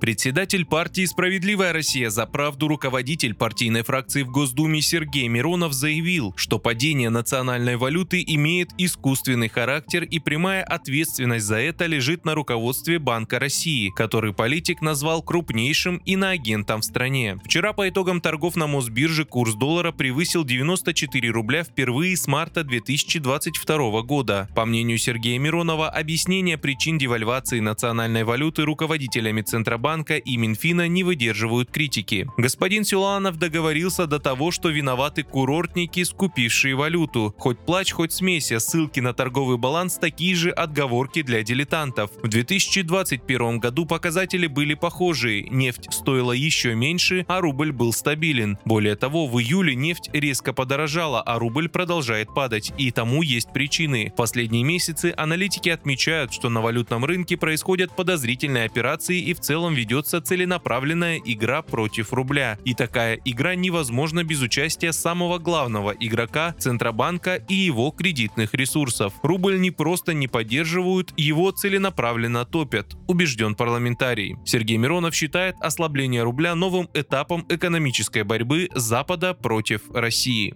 Председатель партии «Справедливая Россия за правду» руководитель партийной фракции в Госдуме Сергей Миронов заявил, что падение национальной валюты имеет искусственный характер и прямая ответственность за это лежит на руководстве Банка России, который политик назвал крупнейшим иноагентом в стране. Вчера по итогам торгов на Мосбирже курс доллара превысил 94 рубля впервые с марта 2022 года. По мнению Сергея Миронова, Полного объяснения причин девальвации национальной валюты руководителями Центробанка и Минфина не выдерживают критики. Господин Силуанов договорился до того, что виноваты курортники, скупившие валюту. Хоть плач, хоть смеся, ссылки на торговый баланс такие же отговорки для дилетантов. В 2021 году показатели были похожие. Нефть стоила еще меньше, а рубль был стабилен. Более того, в июле нефть резко подорожала, а рубль продолжает падать. И тому есть причины. В последние месяцы аналитики отмечают, что на валютном рынке происходят подозрительные операции и в целом ведется целенаправленная игра против рубля. И такая игра невозможна без участия самого главного игрока Центробанка и его кредитных ресурсов. Рубль не просто не поддерживают, его целенаправленно топят, убежден парламентарий. Сергей Миронов считает ослабление рубля новым этапом экономической борьбы Запада против России.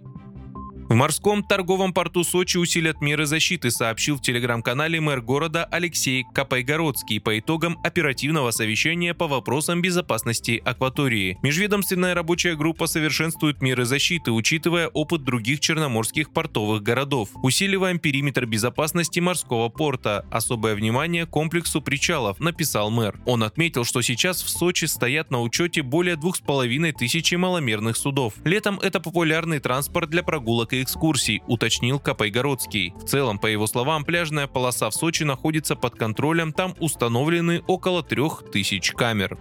В морском торговом порту Сочи усилят меры защиты, сообщил в телеграм-канале мэр города Алексей Капайгородский по итогам оперативного совещания по вопросам безопасности акватории. Межведомственная рабочая группа совершенствует меры защиты, учитывая опыт других черноморских портовых городов. Усиливаем периметр безопасности морского порта. Особое внимание комплексу причалов, написал мэр. Он отметил, что сейчас в Сочи стоят на учете более двух с половиной тысячи маломерных судов. Летом это популярный транспорт для прогулок и экскурсий, уточнил Капайгородский. В целом, по его словам, пляжная полоса в Сочи находится под контролем, там установлены около трех тысяч камер.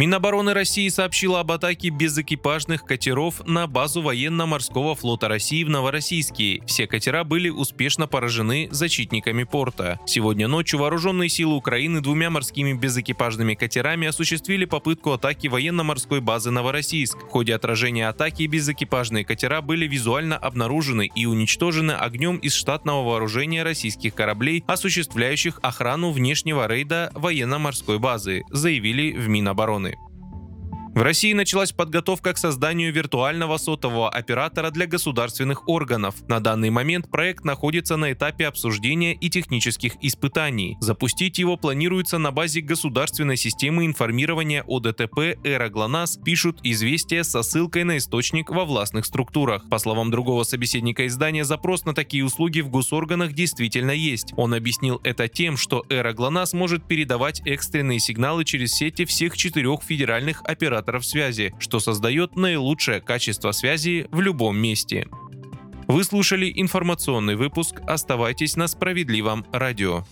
Минобороны России сообщила об атаке безэкипажных катеров на базу военно-морского флота России в Новороссийске. Все катера были успешно поражены защитниками порта. Сегодня ночью вооруженные силы Украины двумя морскими безэкипажными катерами осуществили попытку атаки военно-морской базы Новороссийск. В ходе отражения атаки безэкипажные катера были визуально обнаружены и уничтожены огнем из штатного вооружения российских кораблей, осуществляющих охрану внешнего рейда военно-морской базы, заявили в Минобороны. В России началась подготовка к созданию виртуального сотового оператора для государственных органов. На данный момент проект находится на этапе обсуждения и технических испытаний. Запустить его планируется на базе государственной системы информирования о ДТП «Эра ГЛОНАСС», пишут известия со ссылкой на источник во властных структурах. По словам другого собеседника издания, запрос на такие услуги в госорганах действительно есть. Он объяснил это тем, что «Эра ГЛОНАСС» может передавать экстренные сигналы через сети всех четырех федеральных операторов операторов связи, что создает наилучшее качество связи в любом месте. Вы слушали информационный выпуск. Оставайтесь на справедливом радио.